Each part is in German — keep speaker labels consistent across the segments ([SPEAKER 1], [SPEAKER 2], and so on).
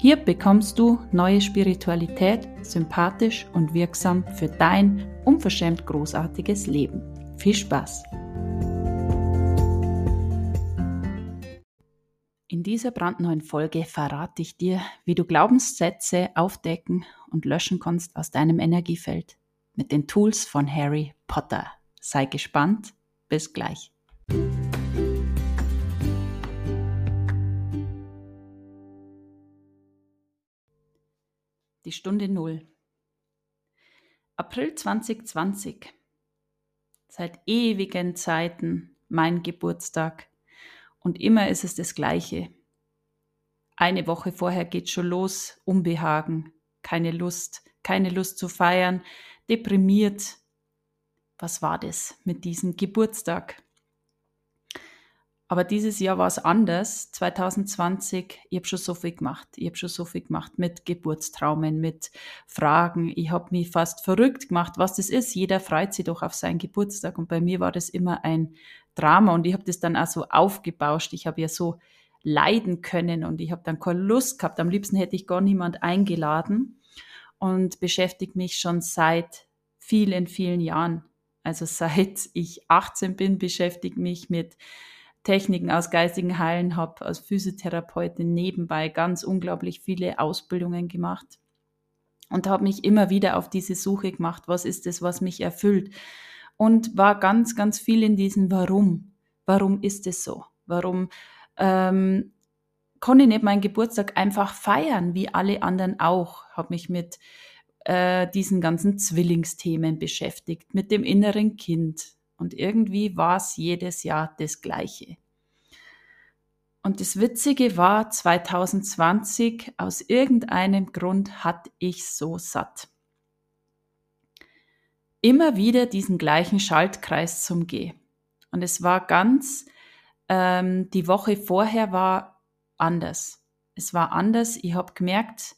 [SPEAKER 1] Hier bekommst du neue Spiritualität, sympathisch und wirksam für dein unverschämt großartiges Leben. Viel Spaß! In dieser brandneuen Folge verrate ich dir, wie du Glaubenssätze aufdecken und löschen kannst aus deinem Energiefeld mit den Tools von Harry Potter. Sei gespannt, bis gleich. Die Stunde Null. April 2020. Seit ewigen Zeiten mein Geburtstag. Und immer ist es das Gleiche. Eine Woche vorher geht schon los, Unbehagen, keine Lust, keine Lust zu feiern, deprimiert. Was war das mit diesem Geburtstag? Aber dieses Jahr war es anders. 2020, ich habe schon so viel gemacht. Ich habe schon so viel gemacht mit Geburtstraumen, mit Fragen. Ich habe mich fast verrückt gemacht, was das ist. Jeder freut sich doch auf seinen Geburtstag. Und bei mir war das immer ein Drama. Und ich habe das dann auch so aufgebauscht. Ich habe ja so leiden können und ich habe dann keine Lust gehabt. Am liebsten hätte ich gar niemand eingeladen und beschäftige mich schon seit vielen, vielen Jahren. Also seit ich 18 bin, beschäftige mich mit Techniken aus geistigen Heilen, habe als Physiotherapeutin nebenbei ganz unglaublich viele Ausbildungen gemacht und habe mich immer wieder auf diese Suche gemacht, was ist es, was mich erfüllt und war ganz, ganz viel in diesem Warum. Warum ist es so? Warum ähm, konnte ich nicht meinen Geburtstag einfach feiern, wie alle anderen auch? Habe mich mit äh, diesen ganzen Zwillingsthemen beschäftigt, mit dem inneren Kind, und irgendwie war es jedes Jahr das Gleiche. Und das Witzige war, 2020, aus irgendeinem Grund hatte ich so satt. Immer wieder diesen gleichen Schaltkreis zum G. Und es war ganz, ähm, die Woche vorher war anders. Es war anders. Ich habe gemerkt,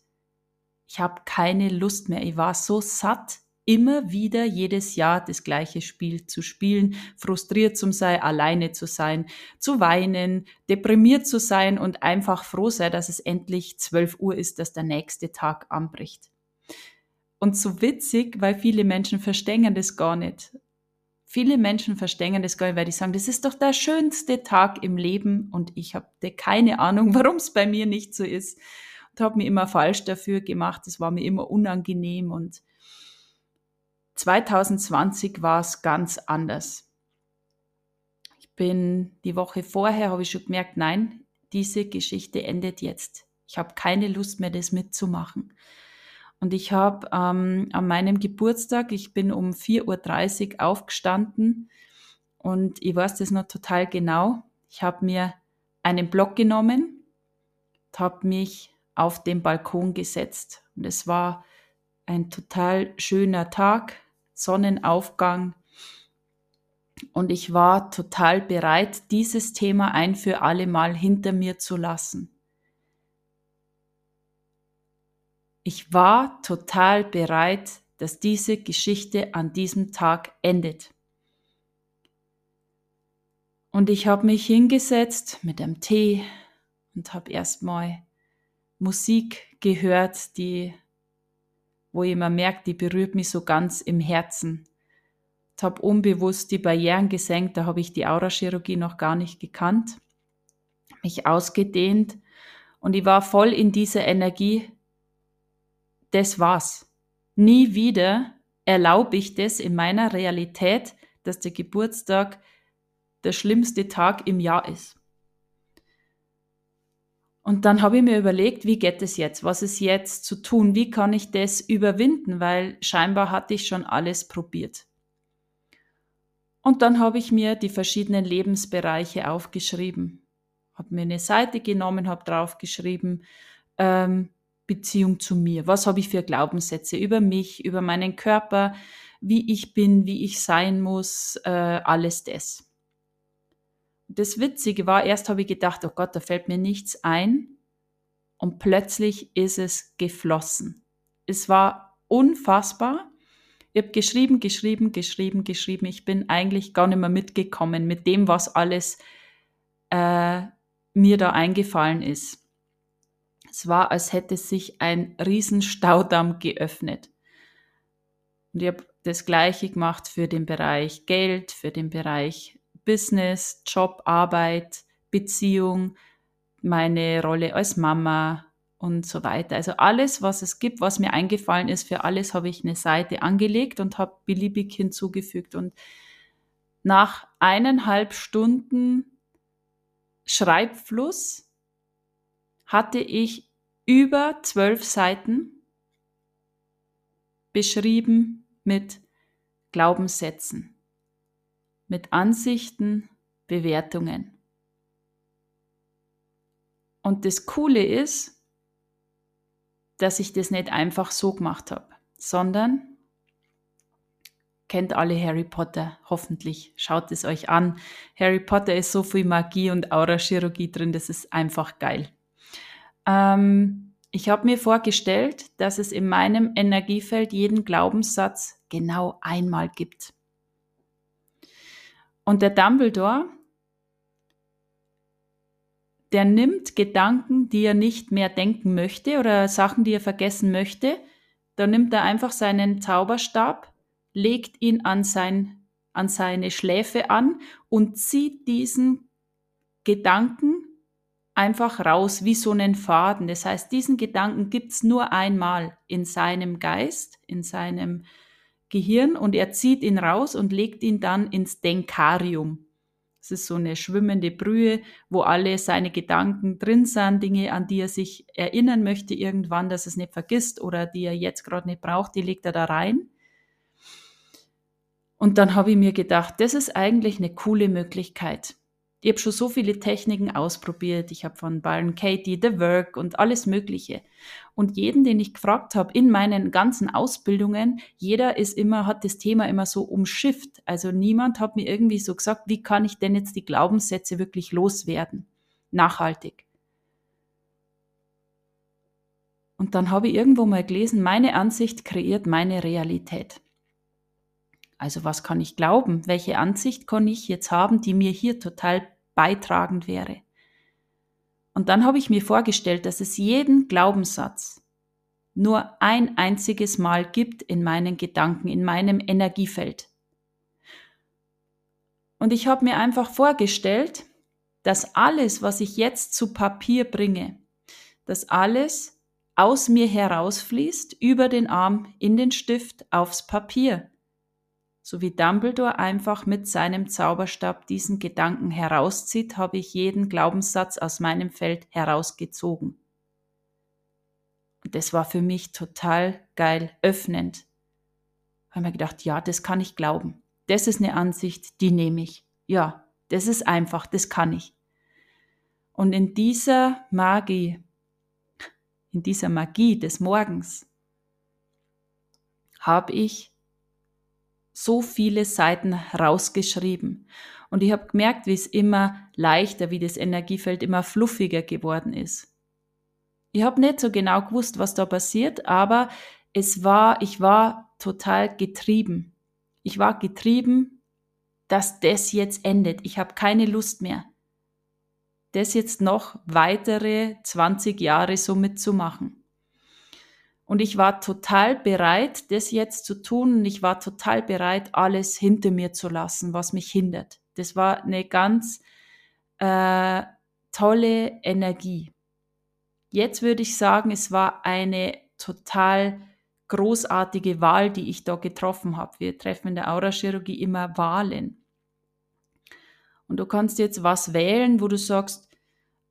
[SPEAKER 1] ich habe keine Lust mehr. Ich war so satt immer wieder jedes Jahr das gleiche Spiel zu spielen, frustriert zu sein, alleine zu sein, zu weinen, deprimiert zu sein und einfach froh sein, dass es endlich 12 Uhr ist, dass der nächste Tag anbricht. Und so witzig, weil viele Menschen verstehen das gar nicht. Viele Menschen verstehen das gar nicht, weil die sagen, das ist doch der schönste Tag im Leben und ich habe keine Ahnung, warum es bei mir nicht so ist. Und habe mir immer falsch dafür gemacht, es war mir immer unangenehm und 2020 war es ganz anders. Ich bin die Woche vorher, habe ich schon gemerkt, nein, diese Geschichte endet jetzt. Ich habe keine Lust mehr, das mitzumachen. Und ich habe ähm, an meinem Geburtstag, ich bin um 4.30 Uhr aufgestanden und ich weiß das noch total genau. Ich habe mir einen Block genommen, habe mich auf den Balkon gesetzt. Und es war ein total schöner Tag, Sonnenaufgang. Und ich war total bereit, dieses Thema ein für alle Mal hinter mir zu lassen. Ich war total bereit, dass diese Geschichte an diesem Tag endet. Und ich habe mich hingesetzt mit einem Tee und habe erstmal Musik gehört, die wo ich immer merke, die berührt mich so ganz im Herzen. Ich habe unbewusst die Barrieren gesenkt, da habe ich die Aurachirurgie noch gar nicht gekannt, mich ausgedehnt und ich war voll in dieser Energie. Das war's. Nie wieder erlaube ich das in meiner Realität, dass der Geburtstag der schlimmste Tag im Jahr ist. Und dann habe ich mir überlegt, wie geht es jetzt? Was ist jetzt zu tun? Wie kann ich das überwinden? Weil scheinbar hatte ich schon alles probiert. Und dann habe ich mir die verschiedenen Lebensbereiche aufgeschrieben. Habe mir eine Seite genommen, habe draufgeschrieben, ähm, Beziehung zu mir? Was habe ich für Glaubenssätze über mich, über meinen Körper, wie ich bin, wie ich sein muss, äh, alles das. Das Witzige war, erst habe ich gedacht, oh Gott, da fällt mir nichts ein. Und plötzlich ist es geflossen. Es war unfassbar. Ich habe geschrieben, geschrieben, geschrieben, geschrieben. Ich bin eigentlich gar nicht mehr mitgekommen mit dem, was alles äh, mir da eingefallen ist. Es war, als hätte sich ein Riesenstaudamm geöffnet. Und ich habe das gleiche gemacht für den Bereich Geld, für den Bereich Business, Job, Arbeit, Beziehung, meine Rolle als Mama und so weiter. Also alles, was es gibt, was mir eingefallen ist, für alles habe ich eine Seite angelegt und habe beliebig hinzugefügt. Und nach eineinhalb Stunden Schreibfluss hatte ich über zwölf Seiten beschrieben mit Glaubenssätzen, mit Ansichten, Bewertungen. Und das Coole ist, dass ich das nicht einfach so gemacht habe, sondern kennt alle Harry Potter, hoffentlich. Schaut es euch an. Harry Potter ist so viel Magie und Aurachirurgie drin, das ist einfach geil. Ähm, ich habe mir vorgestellt, dass es in meinem Energiefeld jeden Glaubenssatz genau einmal gibt. Und der Dumbledore, der nimmt Gedanken, die er nicht mehr denken möchte oder Sachen, die er vergessen möchte, da nimmt er einfach seinen Zauberstab legt ihn an, sein, an seine Schläfe an und zieht diesen Gedanken einfach raus wie so einen Faden. Das heißt, diesen Gedanken gibt's nur einmal in seinem Geist, in seinem Gehirn und er zieht ihn raus und legt ihn dann ins Denkarium. Das ist so eine schwimmende Brühe, wo alle seine Gedanken drin sind, Dinge, an die er sich erinnern möchte irgendwann, dass er es nicht vergisst oder die er jetzt gerade nicht braucht, die legt er da rein. Und dann habe ich mir gedacht, das ist eigentlich eine coole Möglichkeit. Ich habe schon so viele Techniken ausprobiert. Ich habe von Byron Katie, The Work und alles Mögliche. Und jeden, den ich gefragt habe in meinen ganzen Ausbildungen, jeder ist immer, hat das Thema immer so umschifft. Also niemand hat mir irgendwie so gesagt, wie kann ich denn jetzt die Glaubenssätze wirklich loswerden? Nachhaltig. Und dann habe ich irgendwo mal gelesen, meine Ansicht kreiert meine Realität. Also was kann ich glauben? Welche Ansicht kann ich jetzt haben, die mir hier total beitragend wäre? Und dann habe ich mir vorgestellt, dass es jeden Glaubenssatz nur ein einziges Mal gibt in meinen Gedanken, in meinem Energiefeld. Und ich habe mir einfach vorgestellt, dass alles, was ich jetzt zu Papier bringe, dass alles aus mir herausfließt, über den Arm, in den Stift, aufs Papier so wie Dumbledore einfach mit seinem Zauberstab diesen Gedanken herauszieht, habe ich jeden Glaubenssatz aus meinem Feld herausgezogen. Und das war für mich total geil, öffnend. Habe mir gedacht, ja, das kann ich glauben. Das ist eine Ansicht, die nehme ich. Ja, das ist einfach, das kann ich. Und in dieser Magie, in dieser Magie des Morgens, habe ich so viele Seiten rausgeschrieben. Und ich habe gemerkt, wie es immer leichter, wie das Energiefeld immer fluffiger geworden ist. Ich habe nicht so genau gewusst, was da passiert, aber es war, ich war total getrieben. Ich war getrieben, dass das jetzt endet. Ich habe keine Lust mehr, das jetzt noch weitere 20 Jahre so mitzumachen. Und ich war total bereit, das jetzt zu tun. Und ich war total bereit, alles hinter mir zu lassen, was mich hindert. Das war eine ganz äh, tolle Energie. Jetzt würde ich sagen, es war eine total großartige Wahl, die ich da getroffen habe. Wir treffen in der Aurachirurgie immer Wahlen. Und du kannst jetzt was wählen, wo du sagst,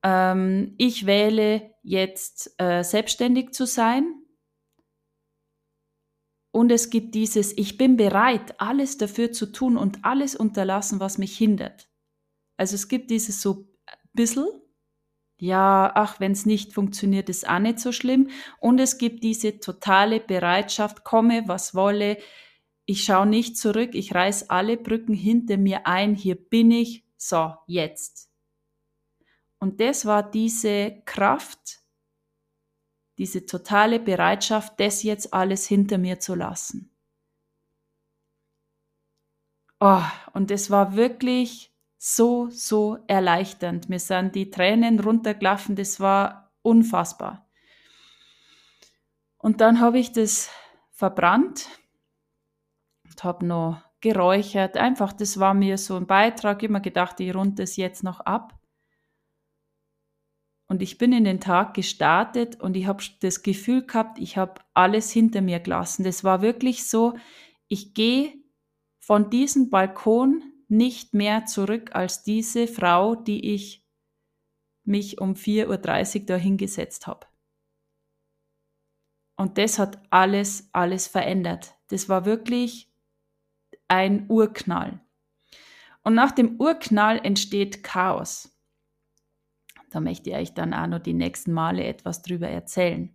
[SPEAKER 1] ähm, ich wähle jetzt äh, selbstständig zu sein und es gibt dieses, ich bin bereit, alles dafür zu tun und alles unterlassen, was mich hindert. Also es gibt dieses so bisschen, ja, ach, wenn es nicht funktioniert, ist auch nicht so schlimm. Und es gibt diese totale Bereitschaft, komme, was wolle. Ich schaue nicht zurück, ich reiß alle Brücken hinter mir ein, hier bin ich, so, jetzt. Und das war diese Kraft, diese totale Bereitschaft, das jetzt alles hinter mir zu lassen. Oh, und es war wirklich so, so erleichternd. Mir sind die Tränen runtergelaufen, das war unfassbar. Und dann habe ich das verbrannt und habe noch geräuchert. Einfach, das war mir so ein Beitrag. Immer gedacht, ich rund das jetzt noch ab. Und ich bin in den Tag gestartet und ich habe das Gefühl gehabt, ich habe alles hinter mir gelassen. Das war wirklich so, ich gehe von diesem Balkon nicht mehr zurück als diese Frau, die ich mich um 4.30 Uhr da hingesetzt habe. Und das hat alles, alles verändert. Das war wirklich ein Urknall. Und nach dem Urknall entsteht Chaos. Da möchte ich euch dann auch noch die nächsten Male etwas drüber erzählen.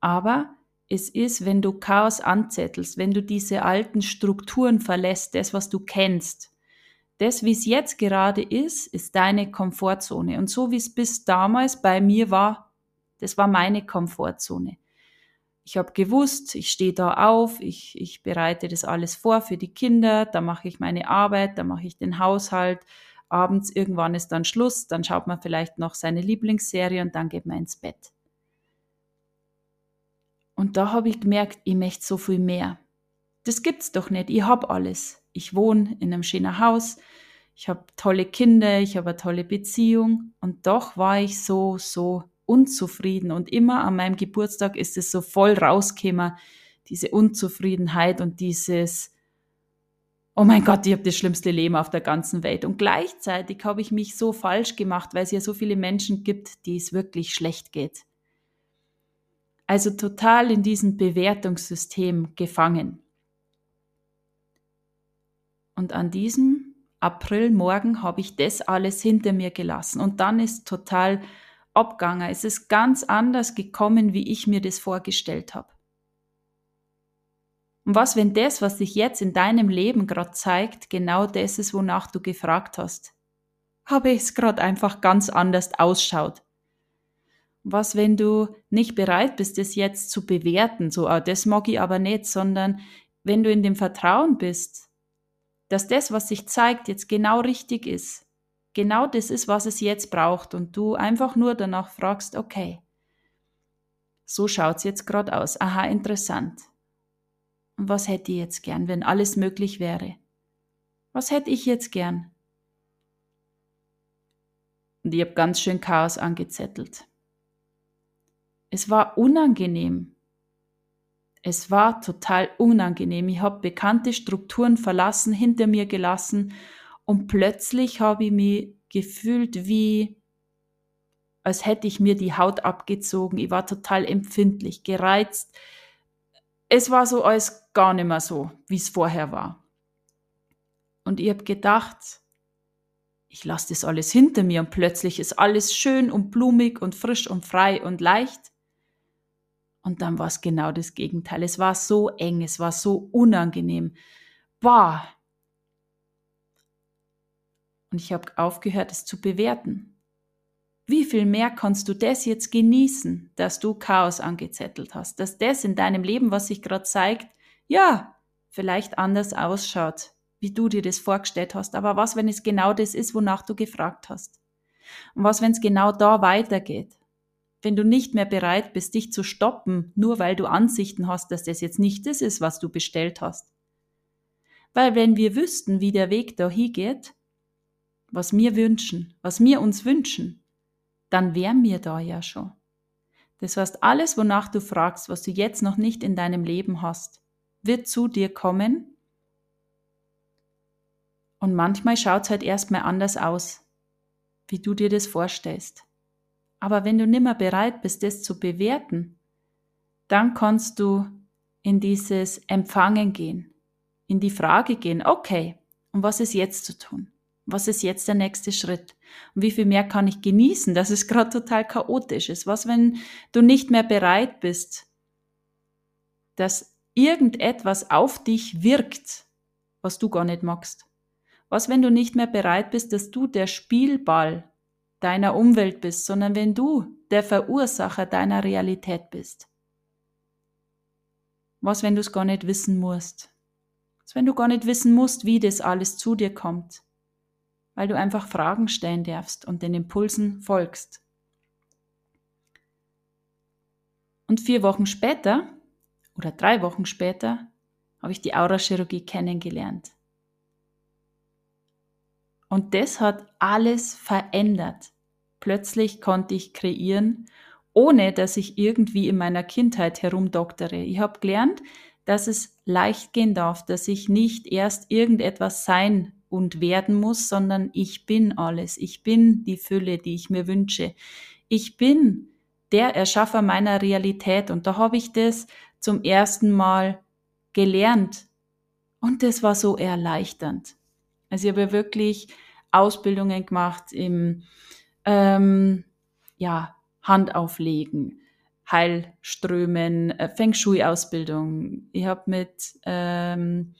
[SPEAKER 1] Aber es ist, wenn du Chaos anzettelst, wenn du diese alten Strukturen verlässt, das, was du kennst. Das, wie es jetzt gerade ist, ist deine Komfortzone. Und so wie es bis damals bei mir war, das war meine Komfortzone. Ich habe gewusst, ich stehe da auf, ich, ich bereite das alles vor für die Kinder, da mache ich meine Arbeit, da mache ich den Haushalt. Abends irgendwann ist dann Schluss, dann schaut man vielleicht noch seine Lieblingsserie und dann geht man ins Bett. Und da habe ich gemerkt, ich möchte so viel mehr. Das gibt's doch nicht. Ich habe alles. Ich wohne in einem schönen Haus. Ich habe tolle Kinder. Ich habe eine tolle Beziehung. Und doch war ich so, so unzufrieden. Und immer an meinem Geburtstag ist es so voll rausgekommen. Diese Unzufriedenheit und dieses, oh mein Gott, ich habe das schlimmste Leben auf der ganzen Welt. Und gleichzeitig habe ich mich so falsch gemacht, weil es ja so viele Menschen gibt, die es wirklich schlecht geht also total in diesem Bewertungssystem gefangen. Und an diesem Aprilmorgen habe ich das alles hinter mir gelassen und dann ist total abgegangen. Es ist ganz anders gekommen, wie ich mir das vorgestellt habe. Und was, wenn das, was sich jetzt in deinem Leben gerade zeigt, genau das ist, wonach du gefragt hast? Habe ich es gerade einfach ganz anders ausschaut? Was, wenn du nicht bereit bist, das jetzt zu bewerten, so, oh, das mag ich aber nicht, sondern wenn du in dem Vertrauen bist, dass das, was sich zeigt, jetzt genau richtig ist, genau das ist, was es jetzt braucht und du einfach nur danach fragst, okay, so schaut es jetzt gerade aus. Aha, interessant. Und was hätte ich jetzt gern, wenn alles möglich wäre? Was hätte ich jetzt gern? Und ich habe ganz schön Chaos angezettelt. Es war unangenehm. Es war total unangenehm. Ich habe bekannte Strukturen verlassen, hinter mir gelassen und plötzlich habe ich mich gefühlt wie, als hätte ich mir die Haut abgezogen. Ich war total empfindlich, gereizt. Es war so alles gar nicht mehr so, wie es vorher war. Und ich habe gedacht, ich lasse das alles hinter mir und plötzlich ist alles schön und blumig und frisch und frei und leicht. Und dann war es genau das Gegenteil. Es war so eng, es war so unangenehm. Boah. Und ich habe aufgehört, es zu bewerten. Wie viel mehr kannst du das jetzt genießen, dass du Chaos angezettelt hast, dass das in deinem Leben, was sich gerade zeigt, ja, vielleicht anders ausschaut, wie du dir das vorgestellt hast. Aber was, wenn es genau das ist, wonach du gefragt hast? Und was, wenn es genau da weitergeht? wenn du nicht mehr bereit bist, dich zu stoppen, nur weil du Ansichten hast, dass das jetzt nicht das ist, was du bestellt hast. Weil wenn wir wüssten, wie der Weg dahin geht, was wir wünschen, was wir uns wünschen, dann wären wir da ja schon. Das heißt, alles, wonach du fragst, was du jetzt noch nicht in deinem Leben hast, wird zu dir kommen. Und manchmal schaut es halt erstmal anders aus, wie du dir das vorstellst. Aber wenn du nimmer bereit bist, das zu bewerten, dann kannst du in dieses Empfangen gehen, in die Frage gehen, okay, und was ist jetzt zu tun? Was ist jetzt der nächste Schritt? Und wie viel mehr kann ich genießen, dass es gerade total chaotisch ist? Was, wenn du nicht mehr bereit bist, dass irgendetwas auf dich wirkt, was du gar nicht magst? Was, wenn du nicht mehr bereit bist, dass du der Spielball deiner Umwelt bist, sondern wenn du der Verursacher deiner Realität bist? Was, wenn du es gar nicht wissen musst? Was, wenn du gar nicht wissen musst, wie das alles zu dir kommt? Weil du einfach Fragen stellen darfst und den Impulsen folgst. Und vier Wochen später oder drei Wochen später habe ich die Aurachirurgie kennengelernt. Und das hat alles verändert. Plötzlich konnte ich kreieren, ohne dass ich irgendwie in meiner Kindheit herumdoktere. Ich habe gelernt, dass es leicht gehen darf, dass ich nicht erst irgendetwas sein und werden muss, sondern ich bin alles. Ich bin die Fülle, die ich mir wünsche. Ich bin der Erschaffer meiner Realität. Und da habe ich das zum ersten Mal gelernt. Und das war so erleichternd. Also ich habe wirklich Ausbildungen gemacht im ähm, ja, Handauflegen, Heilströmen, äh, Feng Shui-Ausbildung. Ich habe mit ähm,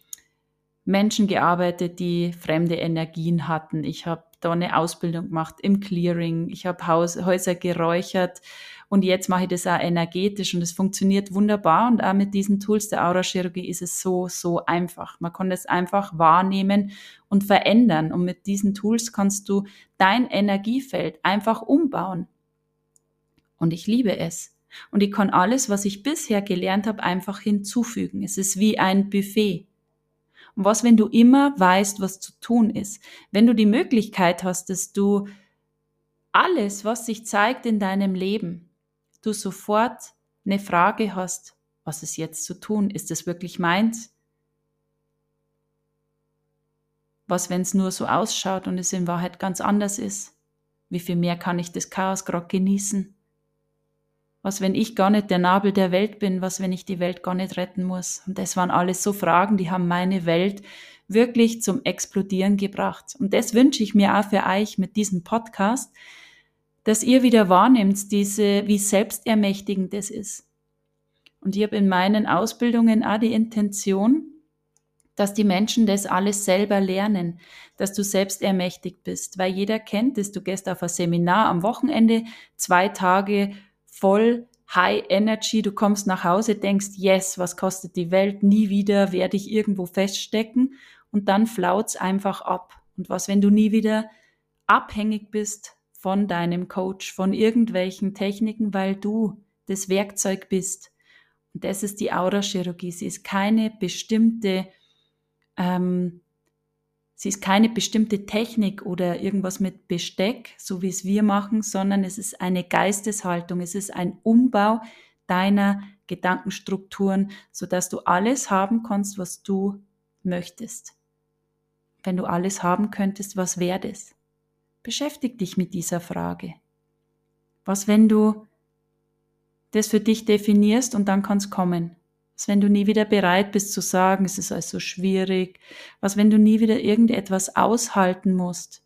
[SPEAKER 1] Menschen gearbeitet, die fremde Energien hatten. Ich habe da eine Ausbildung gemacht im Clearing. Ich habe Häuser geräuchert und jetzt mache ich das auch energetisch und es funktioniert wunderbar. Und auch mit diesen Tools der Aurachirurgie ist es so, so einfach. Man kann das einfach wahrnehmen und verändern. Und mit diesen Tools kannst du dein Energiefeld einfach umbauen. Und ich liebe es. Und ich kann alles, was ich bisher gelernt habe, einfach hinzufügen. Es ist wie ein Buffet. Und was, wenn du immer weißt, was zu tun ist? Wenn du die Möglichkeit hast, dass du alles, was sich zeigt in deinem Leben, du sofort eine Frage hast, was ist jetzt zu tun? Ist das wirklich meins? Was, wenn es nur so ausschaut und es in Wahrheit ganz anders ist? Wie viel mehr kann ich das Chaos gerade genießen? Was, wenn ich gar nicht der Nabel der Welt bin? Was, wenn ich die Welt gar nicht retten muss? Und das waren alles so Fragen, die haben meine Welt wirklich zum Explodieren gebracht. Und das wünsche ich mir auch für euch mit diesem Podcast, dass ihr wieder wahrnimmt, diese, wie selbstermächtigend das ist. Und ich habe in meinen Ausbildungen auch die Intention, dass die Menschen das alles selber lernen, dass du selbst ermächtigt bist, weil jeder kennt es, du gehst auf ein Seminar am Wochenende, zwei Tage voll High Energy, du kommst nach Hause, denkst, yes, was kostet die Welt, nie wieder werde ich irgendwo feststecken und dann flaut's einfach ab. Und was, wenn du nie wieder abhängig bist von deinem Coach, von irgendwelchen Techniken, weil du das Werkzeug bist. Und das ist die Aura-Chirurgie. Sie ist keine bestimmte ähm, Sie ist keine bestimmte Technik oder irgendwas mit Besteck, so wie es wir machen, sondern es ist eine Geisteshaltung, es ist ein Umbau deiner Gedankenstrukturen, sodass du alles haben kannst, was du möchtest. Wenn du alles haben könntest, was wäre das? Beschäftig dich mit dieser Frage. Was, wenn du das für dich definierst und dann kann es kommen? Was, wenn du nie wieder bereit bist zu sagen, es ist alles so schwierig? Was, wenn du nie wieder irgendetwas aushalten musst?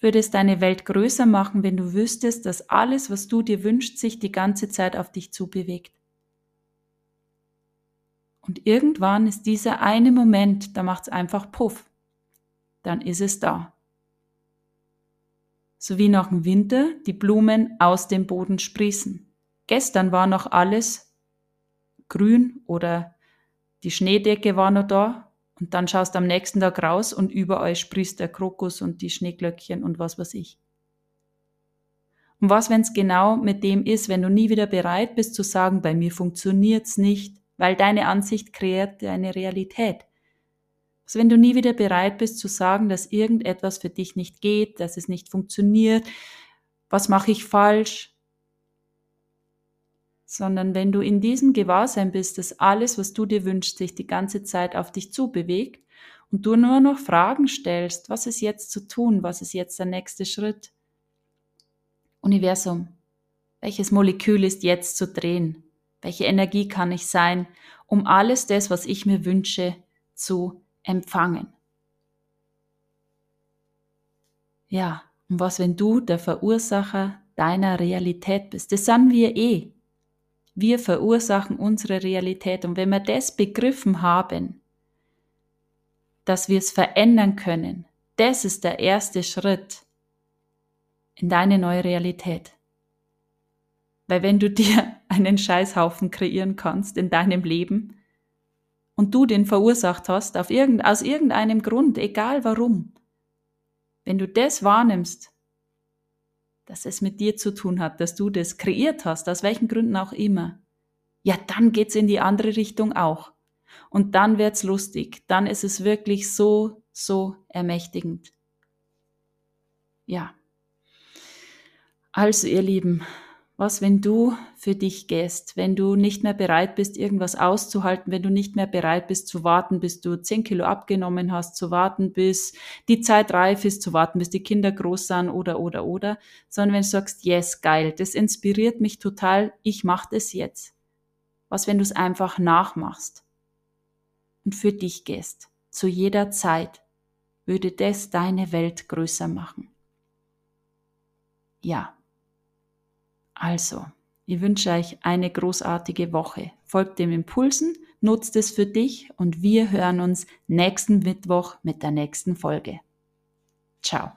[SPEAKER 1] Würde es deine Welt größer machen, wenn du wüsstest, dass alles, was du dir wünschst, sich die ganze Zeit auf dich zubewegt? Und irgendwann ist dieser eine Moment, da macht es einfach Puff. Dann ist es da. So wie nach dem Winter die Blumen aus dem Boden sprießen. Gestern war noch alles grün oder die Schneedecke war noch da und dann schaust am nächsten Tag raus und überall sprießt der Krokus und die Schneeglöckchen und was weiß ich. Und was, wenn es genau mit dem ist, wenn du nie wieder bereit bist zu sagen, bei mir funktioniert's nicht, weil deine Ansicht kreiert deine Realität. Also wenn du nie wieder bereit bist zu sagen, dass irgendetwas für dich nicht geht, dass es nicht funktioniert, was mache ich falsch, sondern wenn du in diesem Gewahrsein bist, dass alles, was du dir wünschst, sich die ganze Zeit auf dich zubewegt und du nur noch Fragen stellst, was ist jetzt zu tun, was ist jetzt der nächste Schritt? Universum, welches Molekül ist jetzt zu drehen? Welche Energie kann ich sein, um alles das, was ich mir wünsche, zu empfangen? Ja, und was, wenn du der Verursacher deiner Realität bist? Das sind wir eh. Wir verursachen unsere Realität. Und wenn wir das begriffen haben, dass wir es verändern können, das ist der erste Schritt in deine neue Realität. Weil wenn du dir einen Scheißhaufen kreieren kannst in deinem Leben und du den verursacht hast, auf irgend, aus irgendeinem Grund, egal warum, wenn du das wahrnimmst, dass es mit dir zu tun hat, dass du das kreiert hast, aus welchen Gründen auch immer, ja, dann geht's in die andere Richtung auch. Und dann wird's lustig. Dann ist es wirklich so, so ermächtigend. Ja. Also, ihr Lieben, was, wenn du für dich gehst, wenn du nicht mehr bereit bist, irgendwas auszuhalten, wenn du nicht mehr bereit bist zu warten, bis du 10 Kilo abgenommen hast, zu warten, bis die Zeit reif ist, zu warten, bis die Kinder groß sind oder, oder, oder, sondern wenn du sagst, yes, geil, das inspiriert mich total, ich mache das jetzt. Was, wenn du es einfach nachmachst und für dich gehst, zu jeder Zeit, würde das deine Welt größer machen. Ja, also, ich wünsche euch eine großartige Woche. Folgt dem Impulsen, nutzt es für dich und wir hören uns nächsten Mittwoch mit der nächsten Folge. Ciao.